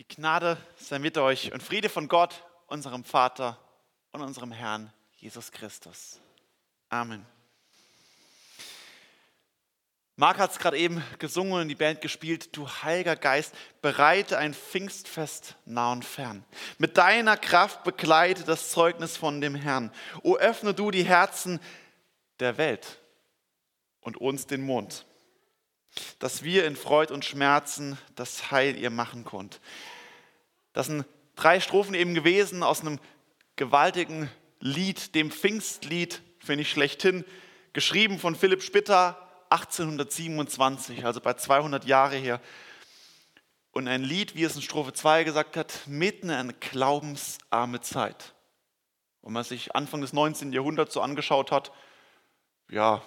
Die Gnade sei mit euch und Friede von Gott, unserem Vater und unserem Herrn Jesus Christus. Amen. Marc hat es gerade eben gesungen und die Band gespielt. Du Heiliger Geist, bereite ein Pfingstfest nah und fern. Mit deiner Kraft begleite das Zeugnis von dem Herrn. O öffne du die Herzen der Welt und uns den Mund, dass wir in Freud und Schmerzen das Heil ihr machen könnt. Das sind drei Strophen eben gewesen aus einem gewaltigen Lied, dem Pfingstlied, finde ich schlechthin, geschrieben von Philipp Spitter 1827, also bei 200 Jahre her. Und ein Lied, wie es in Strophe 2 gesagt hat, mitten in eine glaubensarme Zeit. Wenn man sich Anfang des 19. Jahrhunderts so angeschaut hat, ja,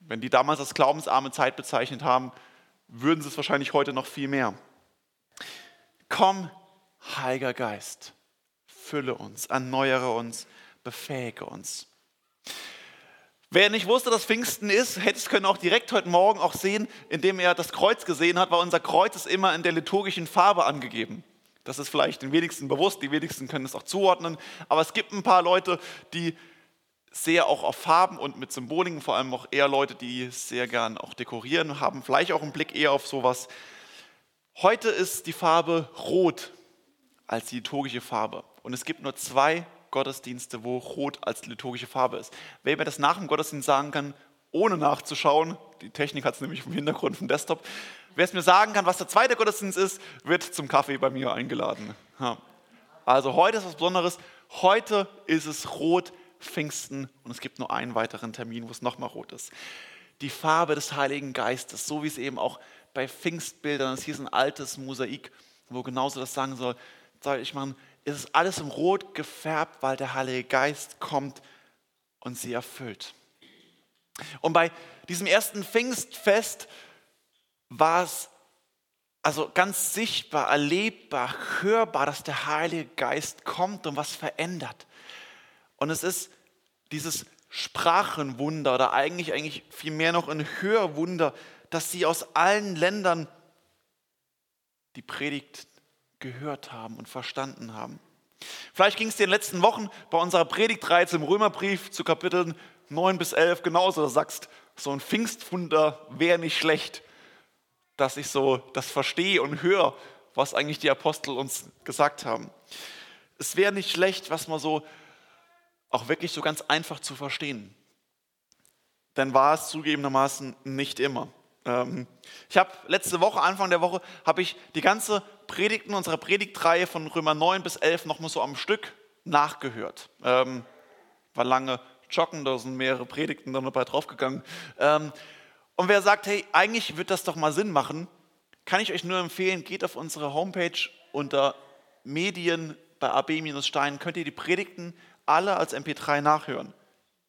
wenn die damals als glaubensarme Zeit bezeichnet haben, würden sie es wahrscheinlich heute noch viel mehr. Komm, Heiliger Geist, fülle uns, erneuere uns, befähige uns. Wer nicht wusste, dass Pfingsten ist, hätte es können auch direkt heute Morgen auch sehen, indem er das Kreuz gesehen hat, weil unser Kreuz ist immer in der liturgischen Farbe angegeben. Das ist vielleicht den wenigsten bewusst, die wenigsten können es auch zuordnen, aber es gibt ein paar Leute, die sehr auch auf Farben und mit Symboliken, vor allem auch eher Leute, die sehr gern auch dekorieren, haben vielleicht auch einen Blick eher auf sowas. Heute ist die Farbe rot als die liturgische Farbe und es gibt nur zwei Gottesdienste, wo Rot als liturgische Farbe ist. Wer mir das nach dem Gottesdienst sagen kann, ohne nachzuschauen, die Technik hat es nämlich im Hintergrund vom Desktop, wer es mir sagen kann, was der zweite Gottesdienst ist, wird zum Kaffee bei mir eingeladen. Also heute ist was Besonderes. Heute ist es Rot Pfingsten und es gibt nur einen weiteren Termin, wo es nochmal rot ist. Die Farbe des Heiligen Geistes, so wie es eben auch bei Pfingstbildern ist. Hier ist ein altes Mosaik, wo genauso das sagen soll. Soll ich ist es alles im Rot gefärbt, weil der Heilige Geist kommt und sie erfüllt. Und bei diesem ersten Pfingstfest war es also ganz sichtbar, erlebbar, hörbar, dass der Heilige Geist kommt und was verändert. Und es ist dieses Sprachenwunder oder eigentlich, eigentlich vielmehr noch ein Hörwunder, dass sie aus allen Ländern die Predigt gehört haben und verstanden haben. Vielleicht ging es dir in den letzten Wochen bei unserer Predigtreihe im Römerbrief zu Kapiteln 9 bis 11 genauso. Da sagst, so ein Pfingstwunder wäre nicht schlecht, dass ich so das verstehe und höre, was eigentlich die Apostel uns gesagt haben. Es wäre nicht schlecht, was man so auch wirklich so ganz einfach zu verstehen. Denn war es zugegebenermaßen nicht immer. Ähm, ich habe letzte Woche, Anfang der Woche, habe ich die ganze Predigten unserer Predigtreihe von Römer 9 bis 11 nochmal so am Stück nachgehört. Ähm, war lange joggen, da sind mehrere Predigten dann dabei draufgegangen. Ähm, und wer sagt, hey, eigentlich wird das doch mal Sinn machen, kann ich euch nur empfehlen, geht auf unsere Homepage unter Medien bei AB-Stein, könnt ihr die Predigten alle als MP3 nachhören.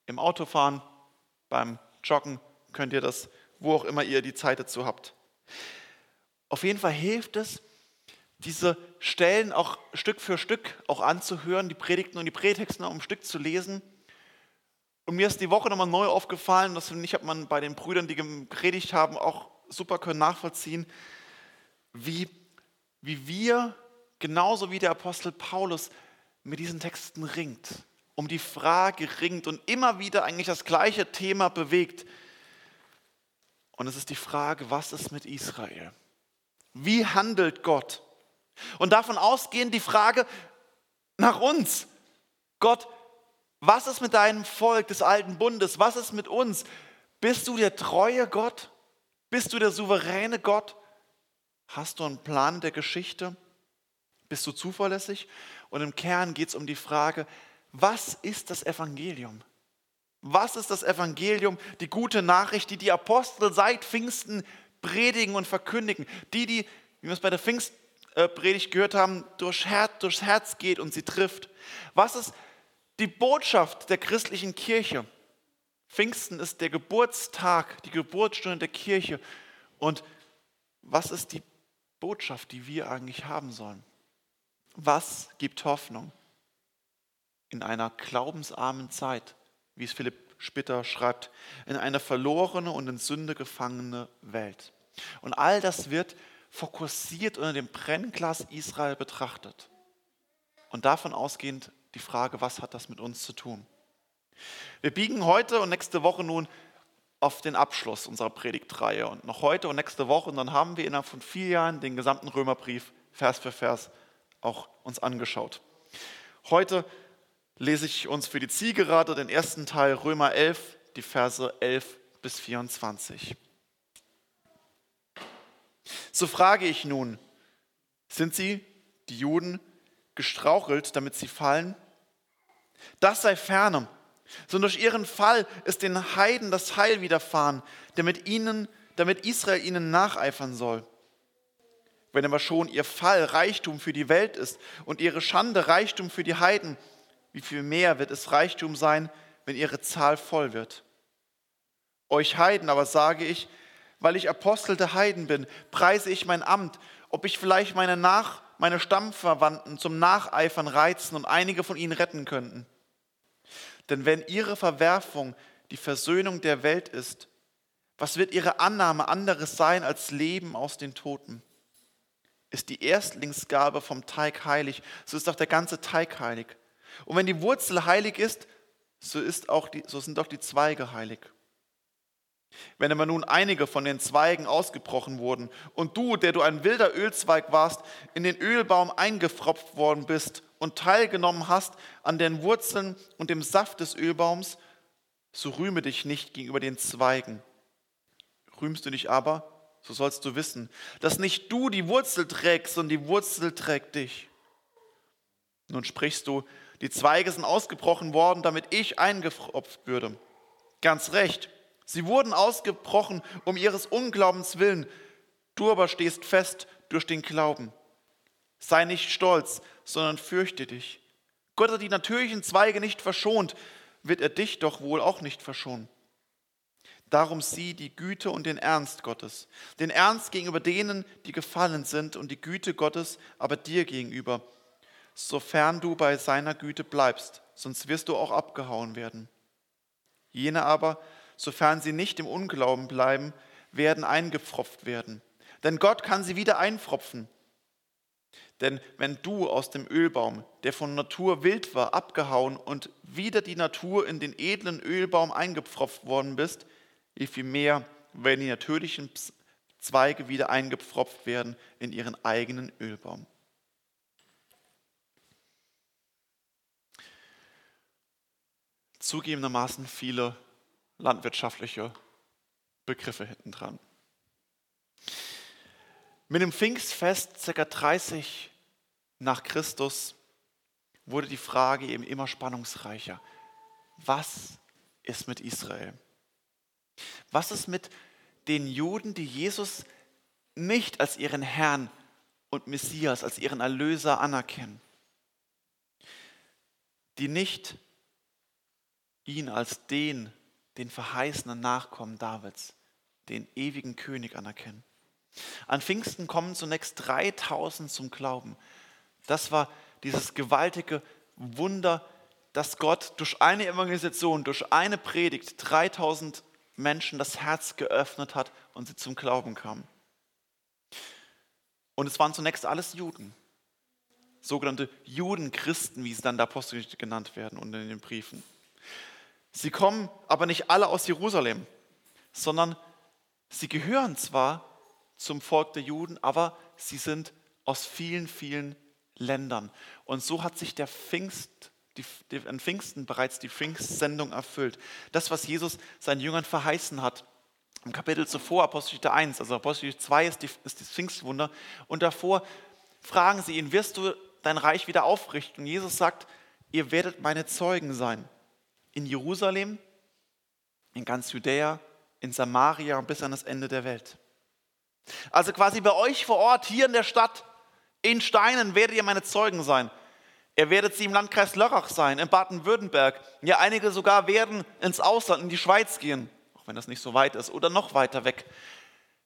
Im Autofahren, beim Joggen könnt ihr das wo auch immer ihr die Zeit dazu habt. Auf jeden Fall hilft es, diese Stellen auch Stück für Stück auch anzuhören, die Predigten und die Prätexte um ein Stück zu lesen. Und mir ist die Woche nochmal neu aufgefallen, das finde ich, hat man bei den Brüdern, die gepredigt haben, auch super können nachvollziehen, wie, wie wir, genauso wie der Apostel Paulus, mit diesen Texten ringt, um die Frage ringt und immer wieder eigentlich das gleiche Thema bewegt. Und es ist die Frage, was ist mit Israel? Wie handelt Gott? Und davon ausgehend die Frage nach uns. Gott, was ist mit deinem Volk des alten Bundes? Was ist mit uns? Bist du der treue Gott? Bist du der souveräne Gott? Hast du einen Plan der Geschichte? Bist du zuverlässig? Und im Kern geht es um die Frage, was ist das Evangelium? Was ist das Evangelium, die gute Nachricht, die die Apostel seit Pfingsten predigen und verkündigen? Die, die, wie wir es bei der Pfingstpredigt gehört haben, durch Herz, durchs Herz geht und sie trifft. Was ist die Botschaft der christlichen Kirche? Pfingsten ist der Geburtstag, die Geburtsstunde der Kirche. Und was ist die Botschaft, die wir eigentlich haben sollen? Was gibt Hoffnung in einer glaubensarmen Zeit? wie es Philipp Spitter schreibt, in eine verlorene und in Sünde gefangene Welt. Und all das wird fokussiert unter dem Brennglas Israel betrachtet. Und davon ausgehend die Frage, was hat das mit uns zu tun? Wir biegen heute und nächste Woche nun auf den Abschluss unserer Predigtreihe und noch heute und nächste Woche und dann haben wir innerhalb von vier Jahren den gesamten Römerbrief Vers für Vers auch uns angeschaut. Heute lese ich uns für die Zielgerade den ersten Teil Römer 11, die Verse 11 bis 24. So frage ich nun, sind sie, die Juden, gestrauchelt, damit sie fallen? Das sei ferne, sondern durch ihren Fall ist den Heiden das Heil widerfahren, damit, ihnen, damit Israel ihnen nacheifern soll. Wenn aber schon ihr Fall Reichtum für die Welt ist und ihre Schande Reichtum für die Heiden, wie viel mehr wird es Reichtum sein, wenn ihre Zahl voll wird? Euch Heiden aber sage ich, weil ich Apostel der Heiden bin, preise ich mein Amt, ob ich vielleicht meine, Nach, meine Stammverwandten zum Nacheifern reizen und einige von ihnen retten könnten. Denn wenn ihre Verwerfung die Versöhnung der Welt ist, was wird ihre Annahme anderes sein als Leben aus den Toten? Ist die Erstlingsgabe vom Teig heilig, so ist auch der ganze Teig heilig. Und wenn die Wurzel heilig ist, so, ist auch die, so sind auch die Zweige heilig. Wenn aber nun einige von den Zweigen ausgebrochen wurden und du, der du ein wilder Ölzweig warst, in den Ölbaum eingefropft worden bist und teilgenommen hast an den Wurzeln und dem Saft des Ölbaums, so rühme dich nicht gegenüber den Zweigen. Rühmst du dich aber, so sollst du wissen, dass nicht du die Wurzel trägst, sondern die Wurzel trägt dich. Nun sprichst du, die Zweige sind ausgebrochen worden, damit ich eingefropft würde. Ganz recht, sie wurden ausgebrochen um ihres Unglaubens willen. Du aber stehst fest durch den Glauben. Sei nicht stolz, sondern fürchte dich. Gott hat die natürlichen Zweige nicht verschont, wird er dich doch wohl auch nicht verschonen. Darum sieh die Güte und den Ernst Gottes, den Ernst gegenüber denen, die gefallen sind, und die Güte Gottes aber dir gegenüber, sofern du bei seiner Güte bleibst, sonst wirst du auch abgehauen werden. Jene aber, sofern sie nicht im Unglauben bleiben, werden eingepfropft werden. Denn Gott kann sie wieder einpfropfen. Denn wenn du aus dem Ölbaum, der von Natur wild war, abgehauen und wieder die Natur in den edlen Ölbaum eingepfropft worden bist, wie viel mehr werden die natürlichen Zweige wieder eingepfropft werden in ihren eigenen Ölbaum. Zugegebenermaßen viele landwirtschaftliche Begriffe hinten dran. Mit dem Pfingstfest ca. 30 nach Christus wurde die Frage eben immer spannungsreicher. Was ist mit Israel? Was ist mit den Juden, die Jesus nicht als ihren Herrn und Messias, als ihren Erlöser anerkennen? Die nicht ihn als den, den verheißenen Nachkommen Davids, den ewigen König anerkennen? An Pfingsten kommen zunächst 3000 zum Glauben. Das war dieses gewaltige Wunder, dass Gott durch eine Evangelisation, durch eine Predigt 3000 Menschen das Herz geöffnet hat und sie zum Glauben kamen. Und es waren zunächst alles Juden, sogenannte Judenchristen, wie sie dann der Apostel genannt werden und in den Briefen. Sie kommen aber nicht alle aus Jerusalem, sondern sie gehören zwar zum Volk der Juden, aber sie sind aus vielen, vielen Ländern. Und so hat sich der Pfingst, die, die, an Pfingsten bereits die Pfingstsendung erfüllt. Das, was Jesus seinen Jüngern verheißen hat. Im Kapitel zuvor, Apostelgeschichte 1, also Apostelgeschichte 2 ist, die, ist das Pfingstwunder. Und davor fragen sie ihn, wirst du dein Reich wieder aufrichten? Und Jesus sagt, ihr werdet meine Zeugen sein. In Jerusalem, in ganz Judäa, in Samaria und bis an das Ende der Welt. Also quasi bei euch vor Ort, hier in der Stadt, in Steinen werdet ihr meine Zeugen sein. Ihr werdet sie im Landkreis Lörrach sein, in Baden-Württemberg. Ja, einige sogar werden ins Ausland, in die Schweiz gehen, auch wenn das nicht so weit ist, oder noch weiter weg.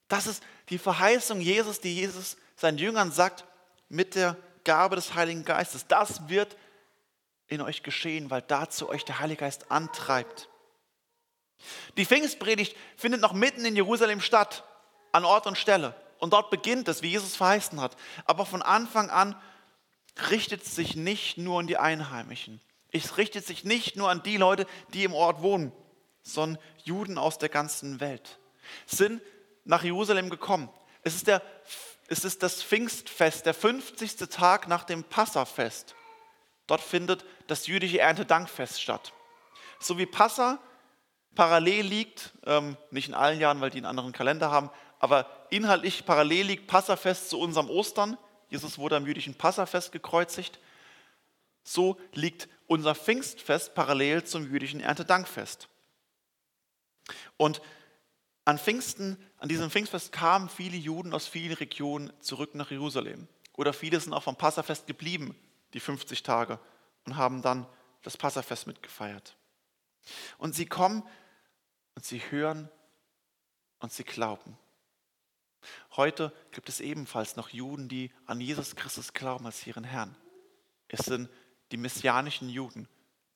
Das ist die Verheißung Jesus, die Jesus seinen Jüngern sagt, mit der Gabe des Heiligen Geistes. Das wird in euch geschehen, weil dazu euch der Heilige Geist antreibt. Die Pfingstpredigt findet noch mitten in Jerusalem statt an Ort und Stelle. Und dort beginnt es, wie Jesus verheißen hat. Aber von Anfang an richtet es sich nicht nur an die Einheimischen. Es richtet sich nicht nur an die Leute, die im Ort wohnen, sondern Juden aus der ganzen Welt sind nach Jerusalem gekommen. Es ist, der, es ist das Pfingstfest, der 50. Tag nach dem Passafest. Dort findet das jüdische Erntedankfest statt. So wie Passa parallel liegt, ähm, nicht in allen Jahren, weil die einen anderen Kalender haben, aber inhaltlich parallel liegt Passafest zu unserem Ostern. Jesus wurde am jüdischen Passafest gekreuzigt. So liegt unser Pfingstfest parallel zum jüdischen Erntedankfest. Und an Pfingsten, an diesem Pfingstfest kamen viele Juden aus vielen Regionen zurück nach Jerusalem. Oder viele sind auch vom Passafest geblieben, die 50 Tage, und haben dann das Passafest mitgefeiert. Und sie kommen und sie hören und sie glauben. Heute gibt es ebenfalls noch Juden, die an Jesus Christus glauben als ihren Herrn. Es sind die messianischen Juden,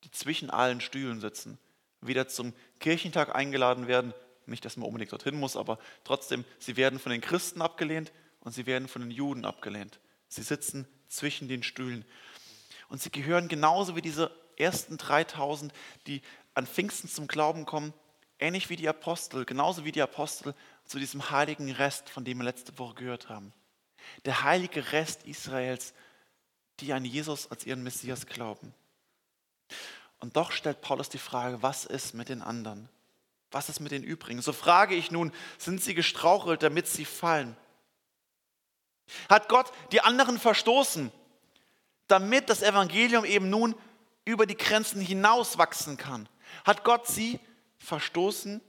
die zwischen allen Stühlen sitzen, wieder zum Kirchentag eingeladen werden. Nicht, dass man unbedingt dorthin muss, aber trotzdem, sie werden von den Christen abgelehnt und sie werden von den Juden abgelehnt. Sie sitzen zwischen den Stühlen. Und sie gehören genauso wie diese ersten 3000, die an Pfingsten zum Glauben kommen, ähnlich wie die Apostel, genauso wie die Apostel zu diesem heiligen Rest, von dem wir letzte Woche gehört haben. Der heilige Rest Israels, die an Jesus als ihren Messias glauben. Und doch stellt Paulus die Frage, was ist mit den anderen? Was ist mit den übrigen? So frage ich nun, sind sie gestrauchelt, damit sie fallen? Hat Gott die anderen verstoßen, damit das Evangelium eben nun über die Grenzen hinaus wachsen kann? Hat Gott sie verstoßen,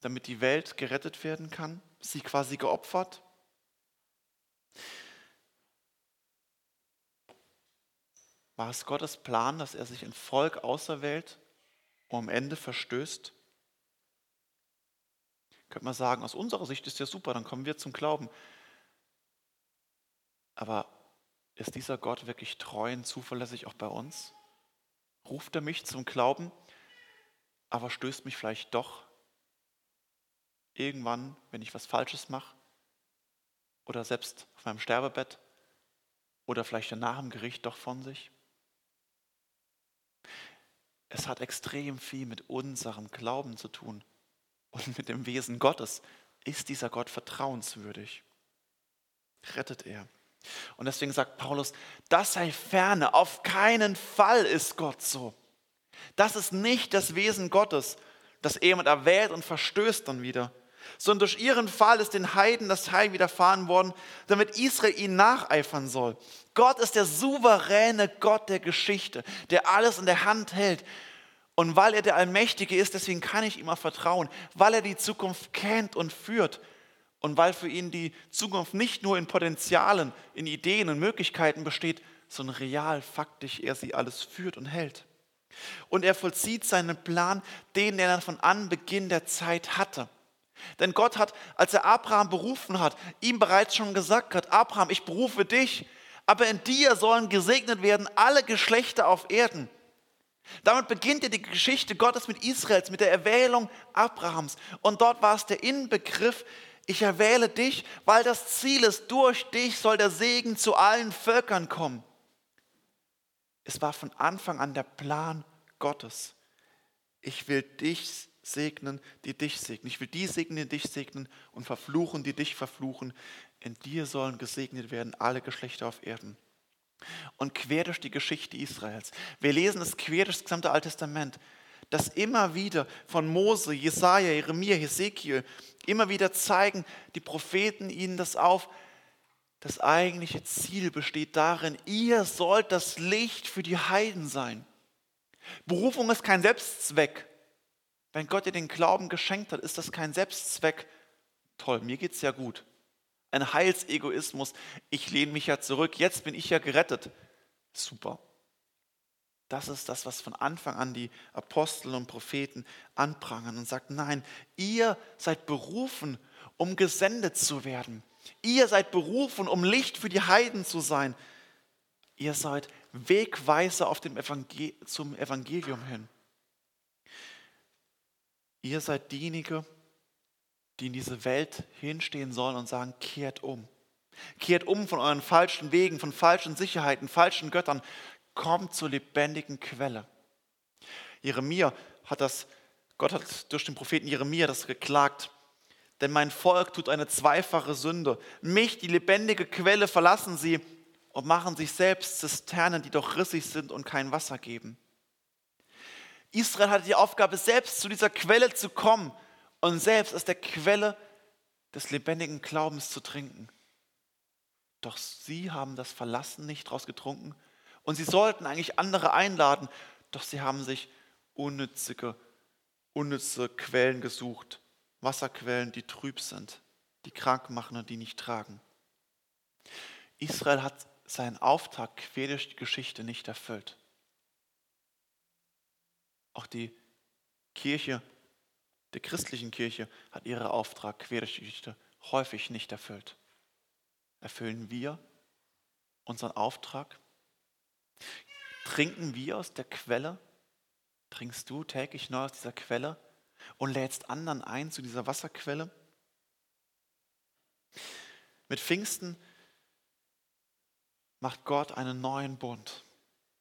damit die Welt gerettet werden kann? Sie quasi geopfert? War es Gottes Plan, dass er sich ein Volk auserwählt und am Ende verstößt? Könnte man sagen, aus unserer Sicht ist ja super, dann kommen wir zum Glauben. Aber ist dieser Gott wirklich treu und zuverlässig auch bei uns? Ruft er mich zum Glauben, aber stößt mich vielleicht doch irgendwann, wenn ich was Falsches mache? Oder selbst auf meinem Sterbebett? Oder vielleicht danach im Gericht doch von sich? Es hat extrem viel mit unserem Glauben zu tun und mit dem Wesen Gottes. Ist dieser Gott vertrauenswürdig? Rettet er? Und deswegen sagt Paulus, das sei ferne, auf keinen Fall ist Gott so. Das ist nicht das Wesen Gottes, dass er jemand erwählt und verstößt dann wieder, sondern durch ihren Fall ist den Heiden das Heil widerfahren worden, damit Israel ihnen nacheifern soll. Gott ist der souveräne Gott der Geschichte, der alles in der Hand hält. Und weil er der Allmächtige ist, deswegen kann ich ihm auch vertrauen, weil er die Zukunft kennt und führt und weil für ihn die Zukunft nicht nur in Potenzialen, in Ideen und Möglichkeiten besteht, sondern real, faktisch er sie alles führt und hält. Und er vollzieht seinen Plan, den er dann von Anbeginn der Zeit hatte. Denn Gott hat, als er Abraham berufen hat, ihm bereits schon gesagt hat, Abraham, ich berufe dich, aber in dir sollen gesegnet werden alle Geschlechter auf Erden. Damit beginnt ja die Geschichte Gottes mit Israels, mit der Erwählung Abrahams. Und dort war es der Inbegriff, ich erwähle dich, weil das Ziel ist, durch dich soll der Segen zu allen Völkern kommen. Es war von Anfang an der Plan Gottes. Ich will dich segnen, die dich segnen. Ich will die segnen, die dich segnen und verfluchen, die dich verfluchen. In dir sollen gesegnet werden alle Geschlechter auf Erden. Und quer durch die Geschichte Israels. Wir lesen es quer durch das gesamte Alte Testament, dass immer wieder von Mose, Jesaja, Jeremia, Hesekiel immer wieder zeigen die Propheten ihnen das auf. Das eigentliche Ziel besteht darin, ihr sollt das Licht für die Heiden sein. Berufung ist kein Selbstzweck. Wenn Gott dir den Glauben geschenkt hat, ist das kein Selbstzweck. Toll, mir geht es ja gut. Ein Heilsegoismus. Ich lehne mich ja zurück. Jetzt bin ich ja gerettet. Super. Das ist das, was von Anfang an die Apostel und Propheten anprangern und sagt, nein, ihr seid berufen, um gesendet zu werden. Ihr seid berufen, um Licht für die Heiden zu sein. Ihr seid Wegweiser auf dem Evangel zum Evangelium hin. Ihr seid diejenigen, die in diese Welt hinstehen sollen und sagen, kehrt um. Kehrt um von euren falschen Wegen, von falschen Sicherheiten, falschen Göttern. Kommt zur lebendigen Quelle. Jeremia hat das, Gott hat durch den Propheten Jeremia das geklagt. Denn mein Volk tut eine zweifache Sünde. Mich, die lebendige Quelle, verlassen sie und machen sich selbst Zisternen, die doch rissig sind und kein Wasser geben. Israel hatte die Aufgabe, selbst zu dieser Quelle zu kommen und selbst aus der Quelle des lebendigen Glaubens zu trinken. Doch sie haben das verlassen, nicht draus getrunken. Und sie sollten eigentlich andere einladen, doch sie haben sich unnützige, unnütze Quellen gesucht. Wasserquellen, die trüb sind, die krank machen und die nicht tragen. Israel hat seinen Auftrag quer durch die Geschichte nicht erfüllt. Auch die Kirche, der christlichen Kirche, hat ihren Auftrag quer durch die Geschichte häufig nicht erfüllt. Erfüllen wir unseren Auftrag? Trinken wir aus der Quelle? Trinkst du täglich neu aus dieser Quelle und lädst anderen ein zu dieser Wasserquelle? Mit Pfingsten macht Gott einen neuen Bund,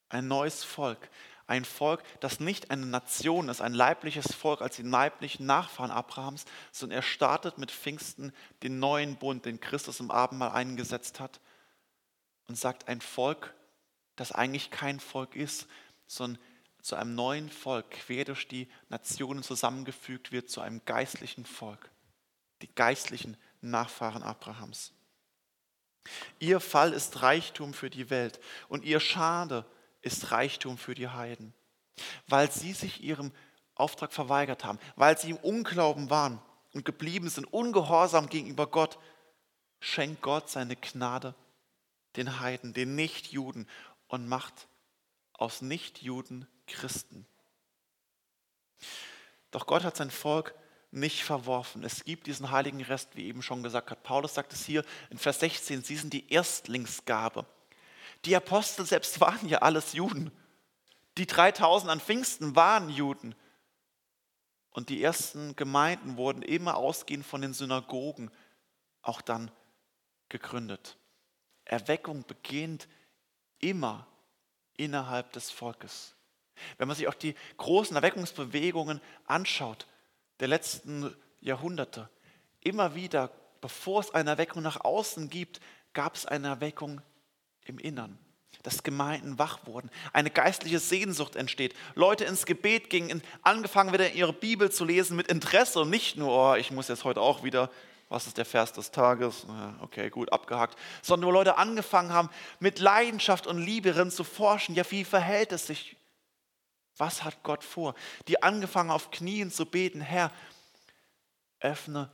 ein neues Volk, ein Volk, das nicht eine Nation ist, ein leibliches Volk als die leiblichen Nachfahren Abrahams, sondern er startet mit Pfingsten den neuen Bund, den Christus im Abendmahl eingesetzt hat und sagt ein Volk, das eigentlich kein Volk ist, sondern zu einem neuen Volk quer durch die Nationen zusammengefügt wird, zu einem geistlichen Volk, die geistlichen Nachfahren Abrahams. Ihr Fall ist Reichtum für die Welt und ihr Schade ist Reichtum für die Heiden, weil sie sich ihrem Auftrag verweigert haben, weil sie im Unglauben waren und geblieben sind, ungehorsam gegenüber Gott, schenkt Gott seine Gnade den Heiden, den Nichtjuden und macht aus Nichtjuden Christen. Doch Gott hat sein Volk nicht verworfen. Es gibt diesen heiligen Rest, wie eben schon gesagt hat. Paulus sagt es hier in Vers 16, sie sind die Erstlingsgabe. Die Apostel selbst waren ja alles Juden. Die 3000 an Pfingsten waren Juden. Und die ersten Gemeinden wurden immer ausgehend von den Synagogen auch dann gegründet. Erweckung beginnt immer innerhalb des Volkes. Wenn man sich auch die großen Erweckungsbewegungen anschaut, der letzten Jahrhunderte. Immer wieder, bevor es eine Erweckung nach außen gibt, gab es eine Erweckung im Innern. Dass Gemeinden wach wurden, eine geistliche Sehnsucht entsteht, Leute ins Gebet gingen, angefangen wieder ihre Bibel zu lesen mit Interesse und nicht nur, oh, ich muss jetzt heute auch wieder, was ist der Vers des Tages? Okay, gut, abgehakt. Sondern wo Leute angefangen haben, mit Leidenschaft und Liebe drin zu forschen, ja, wie verhält es sich was hat Gott vor? Die angefangen auf Knien zu beten, Herr, öffne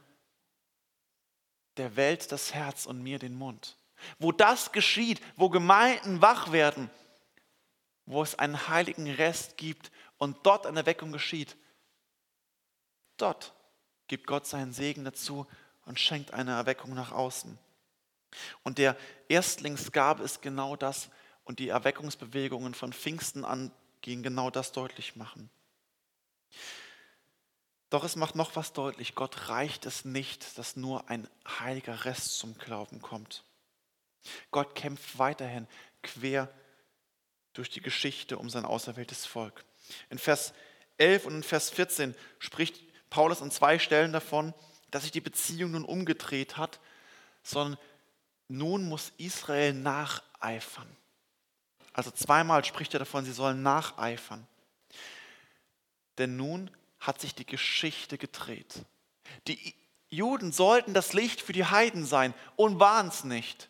der Welt das Herz und mir den Mund. Wo das geschieht, wo Gemeinden wach werden, wo es einen heiligen Rest gibt und dort eine Weckung geschieht, dort gibt Gott seinen Segen dazu und schenkt eine Erweckung nach außen. Und der Erstlingsgabe ist genau das und die Erweckungsbewegungen von Pfingsten an gehen genau das deutlich machen. Doch es macht noch was deutlich. Gott reicht es nicht, dass nur ein heiliger Rest zum Glauben kommt. Gott kämpft weiterhin quer durch die Geschichte um sein auserwähltes Volk. In Vers 11 und in Vers 14 spricht Paulus an zwei Stellen davon, dass sich die Beziehung nun umgedreht hat, sondern nun muss Israel nacheifern. Also zweimal spricht er davon, sie sollen nacheifern. Denn nun hat sich die Geschichte gedreht. Die Juden sollten das Licht für die Heiden sein und waren es nicht.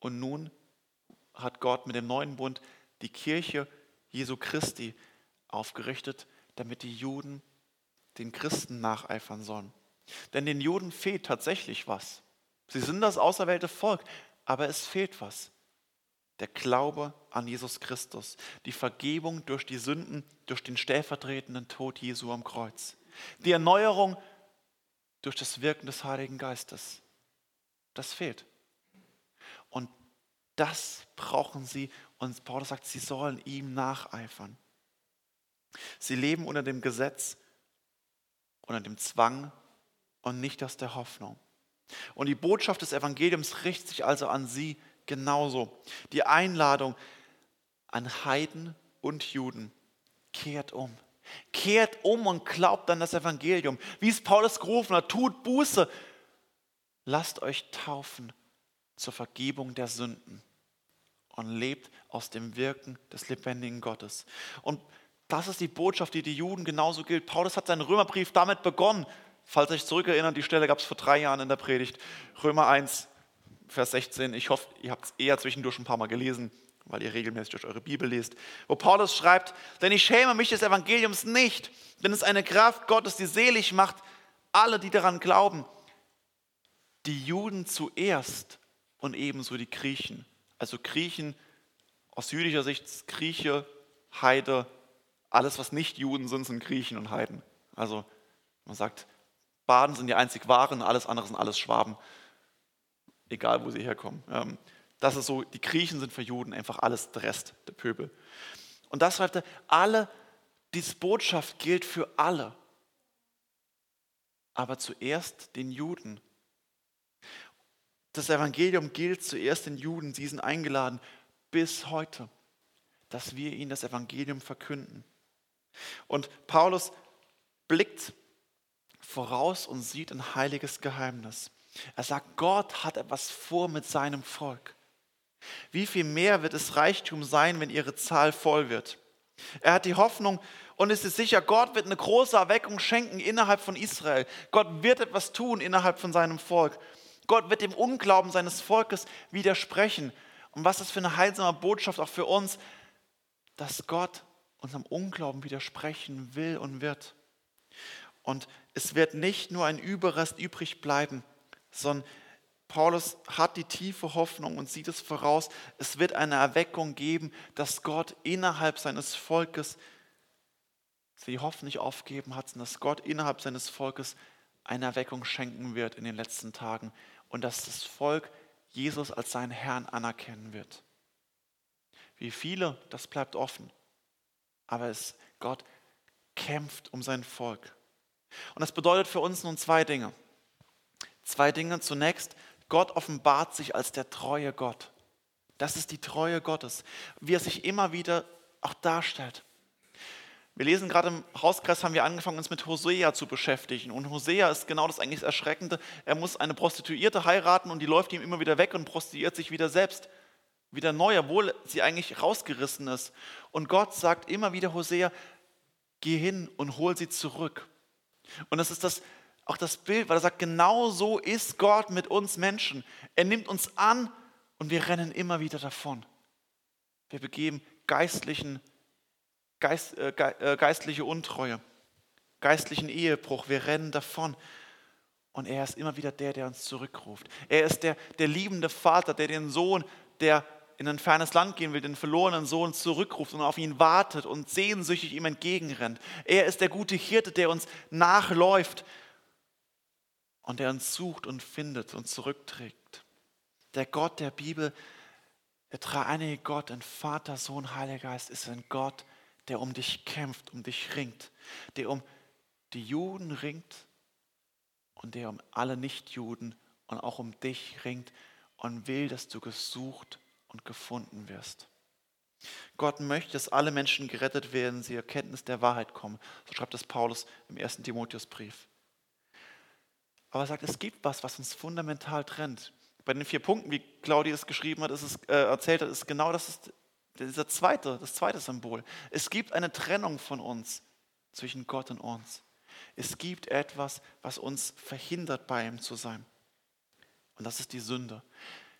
Und nun hat Gott mit dem neuen Bund die Kirche Jesu Christi aufgerichtet, damit die Juden den Christen nacheifern sollen. Denn den Juden fehlt tatsächlich was. Sie sind das auserwählte Volk, aber es fehlt was der Glaube an Jesus Christus, die Vergebung durch die Sünden, durch den stellvertretenden Tod Jesu am Kreuz, die Erneuerung durch das Wirken des Heiligen Geistes. Das fehlt. Und das brauchen sie und Paulus sagt, sie sollen ihm nacheifern. Sie leben unter dem Gesetz, unter dem Zwang und nicht aus der Hoffnung. Und die Botschaft des Evangeliums richtet sich also an sie genauso. Die Einladung an Heiden und Juden, kehrt um. Kehrt um und glaubt an das Evangelium. Wie es Paulus gerufen hat, tut Buße. Lasst euch taufen zur Vergebung der Sünden und lebt aus dem Wirken des lebendigen Gottes. Und das ist die Botschaft, die die Juden genauso gilt. Paulus hat seinen Römerbrief damit begonnen. Falls euch zurückerinnert, die Stelle gab es vor drei Jahren in der Predigt. Römer 1, Vers 16. Ich hoffe, ihr habt es eher zwischendurch ein paar Mal gelesen, weil ihr regelmäßig durch eure Bibel lest. Wo Paulus schreibt, denn ich schäme mich des Evangeliums nicht, denn es ist eine Kraft Gottes, die selig macht, alle, die daran glauben. Die Juden zuerst und ebenso die Griechen. Also Griechen aus jüdischer Sicht, Grieche, Heide, alles, was nicht Juden sind, sind Griechen und Heiden. Also man sagt, Baden sind die einzig Wahren, alles andere sind alles Schwaben, egal wo sie herkommen. Ähm, das ist so, die Griechen sind für Juden einfach alles der Rest, der Pöbel. Und das schreibt er, alle, diese Botschaft gilt für alle. Aber zuerst den Juden. Das Evangelium gilt zuerst den Juden, sie sind eingeladen bis heute, dass wir ihnen das Evangelium verkünden. Und Paulus blickt voraus und sieht ein heiliges Geheimnis. Er sagt, Gott hat etwas vor mit seinem Volk. Wie viel mehr wird es Reichtum sein, wenn ihre Zahl voll wird? Er hat die Hoffnung und ist sicher, Gott wird eine große Erweckung schenken innerhalb von Israel. Gott wird etwas tun innerhalb von seinem Volk. Gott wird dem Unglauben seines Volkes widersprechen. Und was ist für eine heilsame Botschaft auch für uns, dass Gott unserem Unglauben widersprechen will und wird. Und es wird nicht nur ein Überrest übrig bleiben, sondern Paulus hat die tiefe Hoffnung und sieht es voraus, es wird eine Erweckung geben, dass Gott innerhalb seines Volkes, sie hoffentlich aufgeben hat, dass Gott innerhalb seines Volkes eine Erweckung schenken wird in den letzten Tagen und dass das Volk Jesus als seinen Herrn anerkennen wird. Wie viele, das bleibt offen. Aber es, Gott kämpft um sein Volk. Und das bedeutet für uns nun zwei Dinge. Zwei Dinge. Zunächst, Gott offenbart sich als der treue Gott. Das ist die Treue Gottes, wie er sich immer wieder auch darstellt. Wir lesen gerade im Hauskreis, haben wir angefangen, uns mit Hosea zu beschäftigen. Und Hosea ist genau das eigentlich Erschreckende. Er muss eine Prostituierte heiraten und die läuft ihm immer wieder weg und prostituiert sich wieder selbst. Wieder neu, obwohl sie eigentlich rausgerissen ist. Und Gott sagt immer wieder Hosea, geh hin und hol sie zurück. Und das ist das, auch das Bild, weil er sagt, genau so ist Gott mit uns Menschen. Er nimmt uns an und wir rennen immer wieder davon. Wir begeben geistlichen Geist, äh, äh, geistliche Untreue, geistlichen Ehebruch. Wir rennen davon. Und er ist immer wieder der, der uns zurückruft. Er ist der, der liebende Vater, der den Sohn, der in ein fernes Land gehen will, den verlorenen Sohn zurückruft und auf ihn wartet und sehnsüchtig ihm entgegenrennt. Er ist der gute Hirte, der uns nachläuft und der uns sucht und findet und zurückträgt. Der Gott der Bibel, der dreieinige Gott, ein Vater, Sohn, Heiliger Geist, ist ein Gott, der um dich kämpft, um dich ringt, der um die Juden ringt und der um alle Nichtjuden und auch um dich ringt und will, dass du gesucht und gefunden wirst. Gott möchte, dass alle Menschen gerettet werden, sie Erkenntnis der Wahrheit kommen. So schreibt es Paulus im ersten Timotheusbrief. Aber er sagt, es gibt was, was uns fundamental trennt. Bei den vier Punkten, wie Claudia es geschrieben hat, ist es, äh, erzählt hat, ist genau das ist dieser zweite, das zweite Symbol. Es gibt eine Trennung von uns, zwischen Gott und uns. Es gibt etwas, was uns verhindert, bei ihm zu sein. Und das ist die Sünde,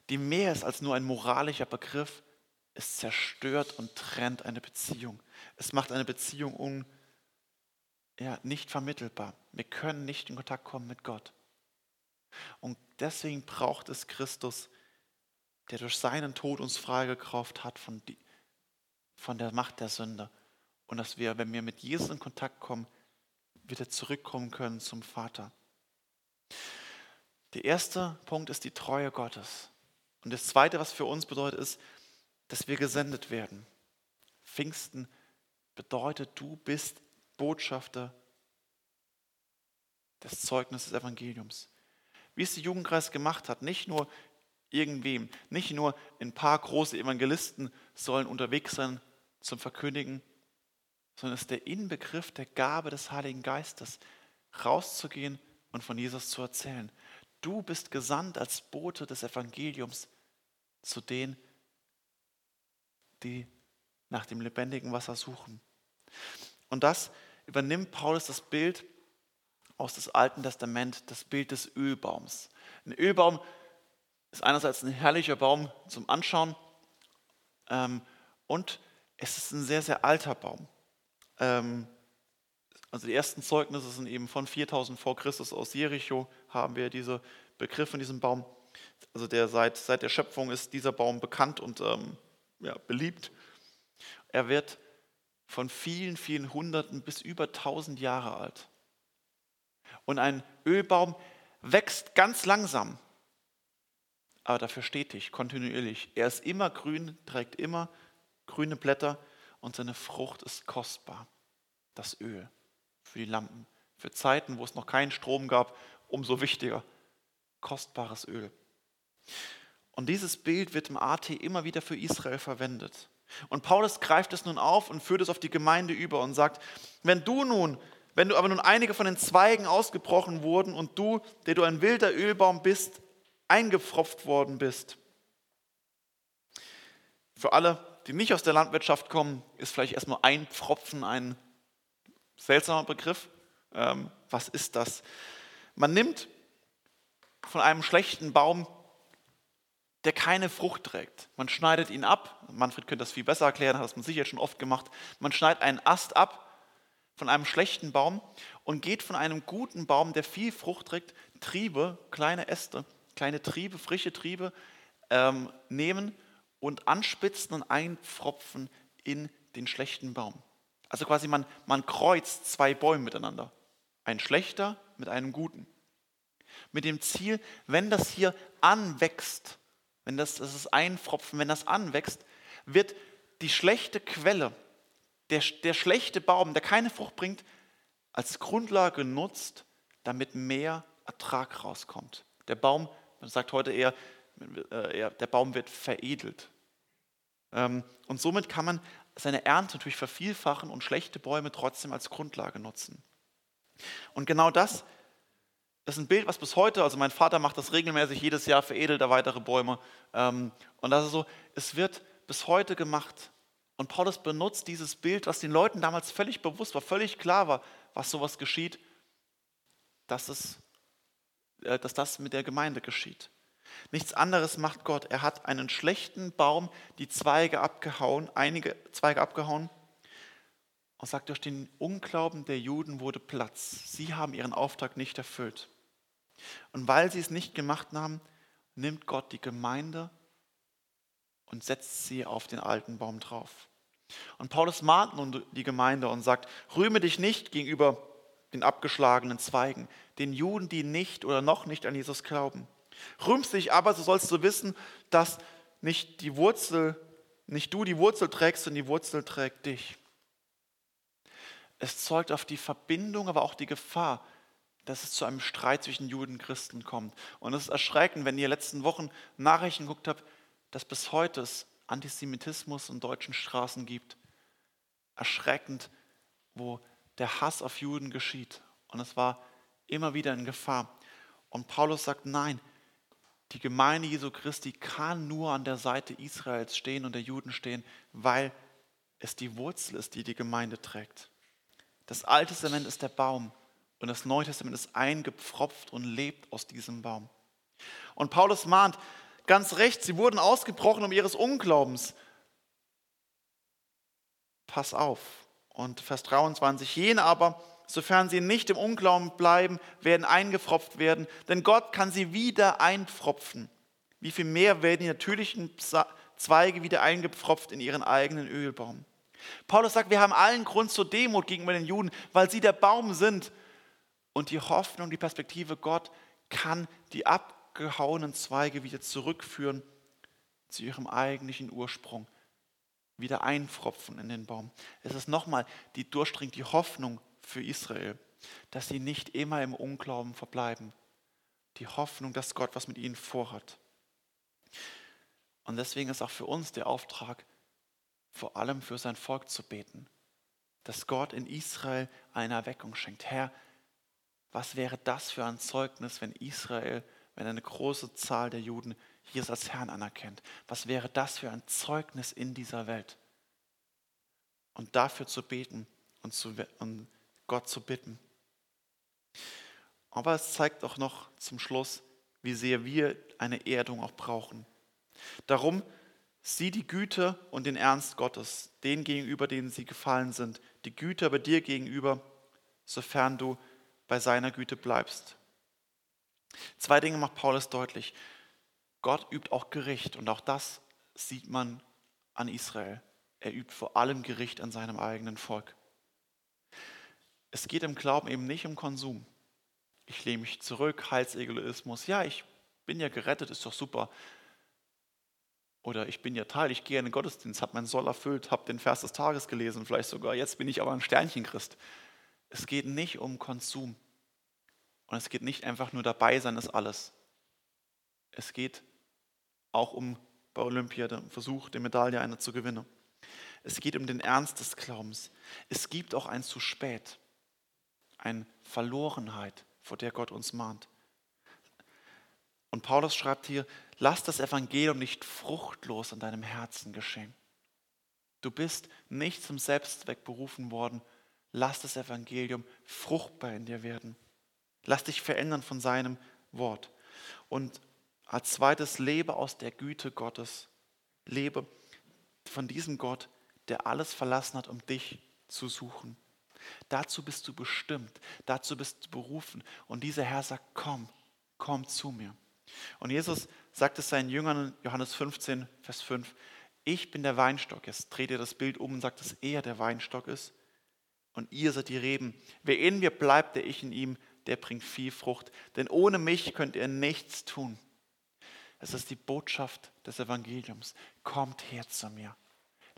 die mehr ist als nur ein moralischer Begriff. Es zerstört und trennt eine Beziehung. Es macht eine Beziehung un, ja, nicht vermittelbar. Wir können nicht in Kontakt kommen mit Gott. Und deswegen braucht es Christus, der durch seinen Tod uns freigekauft hat von, die, von der Macht der Sünde. Und dass wir, wenn wir mit Jesus in Kontakt kommen, wieder zurückkommen können zum Vater. Der erste Punkt ist die Treue Gottes. Und das zweite, was für uns bedeutet, ist, dass wir gesendet werden. Pfingsten bedeutet, du bist Botschafter das Zeugnis des Evangeliums. Wie es der Jugendkreis gemacht hat, nicht nur irgendwem, nicht nur ein paar große Evangelisten sollen unterwegs sein zum Verkündigen, sondern es ist der Inbegriff der Gabe des Heiligen Geistes, rauszugehen und von Jesus zu erzählen. Du bist gesandt als Bote des Evangeliums zu denen, die nach dem lebendigen Wasser suchen. Und das übernimmt Paulus das Bild aus dem Alten Testament, das Bild des Ölbaums. Ein Ölbaum ist einerseits ein herrlicher Baum zum Anschauen ähm, und es ist ein sehr, sehr alter Baum. Ähm, also die ersten Zeugnisse sind eben von 4000 vor Christus aus Jericho, haben wir diese Begriffe in diesem Baum. Also der seit, seit der Schöpfung ist dieser Baum bekannt und ähm, ja, beliebt. Er wird von vielen, vielen Hunderten bis über tausend Jahre alt. Und ein Ölbaum wächst ganz langsam, aber dafür stetig, kontinuierlich. Er ist immer grün, trägt immer grüne Blätter und seine Frucht ist kostbar. Das Öl für die Lampen. Für Zeiten, wo es noch keinen Strom gab, umso wichtiger. Kostbares Öl. Und dieses Bild wird im AT immer wieder für Israel verwendet. Und Paulus greift es nun auf und führt es auf die Gemeinde über und sagt, wenn du nun, wenn du aber nun einige von den Zweigen ausgebrochen wurden und du, der du ein wilder Ölbaum bist, eingepfropft worden bist. Für alle, die nicht aus der Landwirtschaft kommen, ist vielleicht erstmal ein Pfropfen ein seltsamer Begriff. Ähm, was ist das? Man nimmt von einem schlechten Baum der keine Frucht trägt. Man schneidet ihn ab. Manfred könnte das viel besser erklären, hat das man sicher schon oft gemacht. Man schneidet einen Ast ab von einem schlechten Baum und geht von einem guten Baum, der viel Frucht trägt, Triebe, kleine Äste, kleine Triebe, frische Triebe ähm, nehmen und anspitzen und einpfropfen in den schlechten Baum. Also quasi man, man kreuzt zwei Bäume miteinander. Ein schlechter mit einem guten. Mit dem Ziel, wenn das hier anwächst, wenn das, das ist ein Pfropfen, wenn das anwächst, wird die schlechte Quelle, der, der schlechte Baum, der keine Frucht bringt, als Grundlage genutzt, damit mehr Ertrag rauskommt. Der Baum, man sagt heute eher, äh, der Baum wird veredelt. Ähm, und somit kann man seine Ernte natürlich vervielfachen und schlechte Bäume trotzdem als Grundlage nutzen. Und genau das das ist ein Bild, was bis heute, also mein Vater macht das regelmäßig, jedes Jahr veredelt er weitere Bäume. Ähm, und das ist so, es wird bis heute gemacht. Und Paulus benutzt dieses Bild, was den Leuten damals völlig bewusst war, völlig klar war, was sowas geschieht, dass, es, äh, dass das mit der Gemeinde geschieht. Nichts anderes macht Gott. Er hat einen schlechten Baum die Zweige abgehauen, einige Zweige abgehauen und sagt, durch den Unglauben der Juden wurde Platz. Sie haben ihren Auftrag nicht erfüllt. Und weil sie es nicht gemacht haben, nimmt Gott die Gemeinde und setzt sie auf den alten Baum drauf. Und Paulus mahnt nun die Gemeinde und sagt, rühme dich nicht gegenüber den abgeschlagenen Zweigen, den Juden, die nicht oder noch nicht an Jesus glauben. Rühmst dich aber, so sollst du wissen, dass nicht die Wurzel, nicht du die Wurzel trägst, sondern die Wurzel trägt dich. Es zeugt auf die Verbindung, aber auch die Gefahr, dass es zu einem Streit zwischen Juden und Christen kommt. Und es ist erschreckend, wenn ihr letzten Wochen Nachrichten geguckt habt, dass bis heute es Antisemitismus in deutschen Straßen gibt. Erschreckend, wo der Hass auf Juden geschieht. Und es war immer wieder in Gefahr. Und Paulus sagt, nein, die Gemeinde Jesu Christi kann nur an der Seite Israels stehen und der Juden stehen, weil es die Wurzel ist, die die Gemeinde trägt. Das Alte Testament ist der Baum und das Neue Testament ist eingepfropft und lebt aus diesem Baum. Und Paulus mahnt ganz recht, sie wurden ausgebrochen um ihres Unglaubens. Pass auf. Und Vers 23, jene aber, sofern sie nicht im Unglauben bleiben, werden eingepfropft werden, denn Gott kann sie wieder einpfropfen. Wie viel mehr werden die natürlichen Zweige wieder eingepfropft in ihren eigenen Ölbaum? Paulus sagt, wir haben allen Grund zur Demut gegenüber den Juden, weil sie der Baum sind und die Hoffnung, die Perspektive, Gott kann die abgehauenen Zweige wieder zurückführen zu ihrem eigentlichen Ursprung, wieder einfropfen in den Baum. Es ist nochmal die durchdringende Hoffnung für Israel. dass sie nicht immer im Unglauben verbleiben. Die Hoffnung, dass Gott was mit ihnen vorhat. Und deswegen ist auch für uns der Auftrag, vor allem für sein Volk zu beten, dass Gott in Israel eine Erweckung schenkt. Herr, was wäre das für ein Zeugnis, wenn Israel, wenn eine große Zahl der Juden Jesus als Herrn anerkennt? Was wäre das für ein Zeugnis in dieser Welt? Und dafür zu beten und, zu, und Gott zu bitten. Aber es zeigt auch noch zum Schluss, wie sehr wir eine Erdung auch brauchen. Darum sieh die Güte und den Ernst Gottes, denen gegenüber, denen sie gefallen sind, die Güte aber dir gegenüber, sofern du bei seiner Güte bleibst. Zwei Dinge macht Paulus deutlich. Gott übt auch Gericht und auch das sieht man an Israel. Er übt vor allem Gericht an seinem eigenen Volk. Es geht im Glauben eben nicht um Konsum. Ich lehne mich zurück, Heilsegoismus. Ja, ich bin ja gerettet, ist doch super. Oder ich bin ja Teil, ich gehe in den Gottesdienst, habe meinen Soll erfüllt, habe den Vers des Tages gelesen, vielleicht sogar, jetzt bin ich aber ein Sternchenchrist. Es geht nicht um Konsum. Und es geht nicht einfach nur dabei sein, ist alles. Es geht auch um bei Olympia den Versuch, die Medaille einer zu gewinnen. Es geht um den Ernst des Glaubens. Es gibt auch ein zu spät, eine Verlorenheit, vor der Gott uns mahnt. Und Paulus schreibt hier, lass das Evangelium nicht fruchtlos in deinem Herzen geschehen. Du bist nicht zum Selbstzweck berufen worden, Lass das Evangelium fruchtbar in dir werden. Lass dich verändern von seinem Wort. Und als zweites, lebe aus der Güte Gottes. Lebe von diesem Gott, der alles verlassen hat, um dich zu suchen. Dazu bist du bestimmt, dazu bist du berufen. Und dieser Herr sagt, komm, komm zu mir. Und Jesus sagt es seinen Jüngern Johannes 15, Vers 5, ich bin der Weinstock. Jetzt dreht ihr das Bild um und sagt, dass er der Weinstock ist und ihr seid die Reben. Wer in mir bleibt, der ich in ihm, der bringt viel Frucht. Denn ohne mich könnt ihr nichts tun. Es ist die Botschaft des Evangeliums. Kommt her zu mir.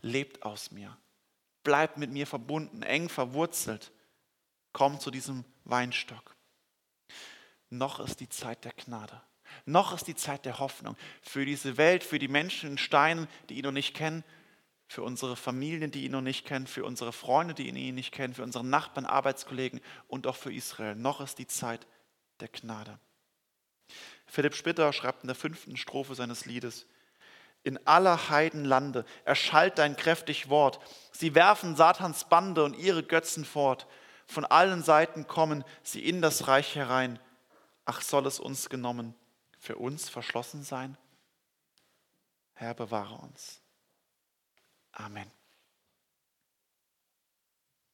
Lebt aus mir. Bleibt mit mir verbunden, eng verwurzelt. Kommt zu diesem Weinstock. Noch ist die Zeit der Gnade. Noch ist die Zeit der Hoffnung für diese Welt, für die Menschen in Steinen, die ihn noch nicht kennen, für unsere Familien, die ihn noch nicht kennen, für unsere Freunde, die ihn nicht kennen, für unsere Nachbarn, Arbeitskollegen und auch für Israel. Noch ist die Zeit der Gnade. Philipp Spitter schreibt in der fünften Strophe seines Liedes, in aller Heiden Lande erschallt dein kräftig Wort. Sie werfen Satans Bande und ihre Götzen fort. Von allen Seiten kommen sie in das Reich herein. Ach, soll es uns genommen, für uns verschlossen sein? Herr, bewahre uns. Amen.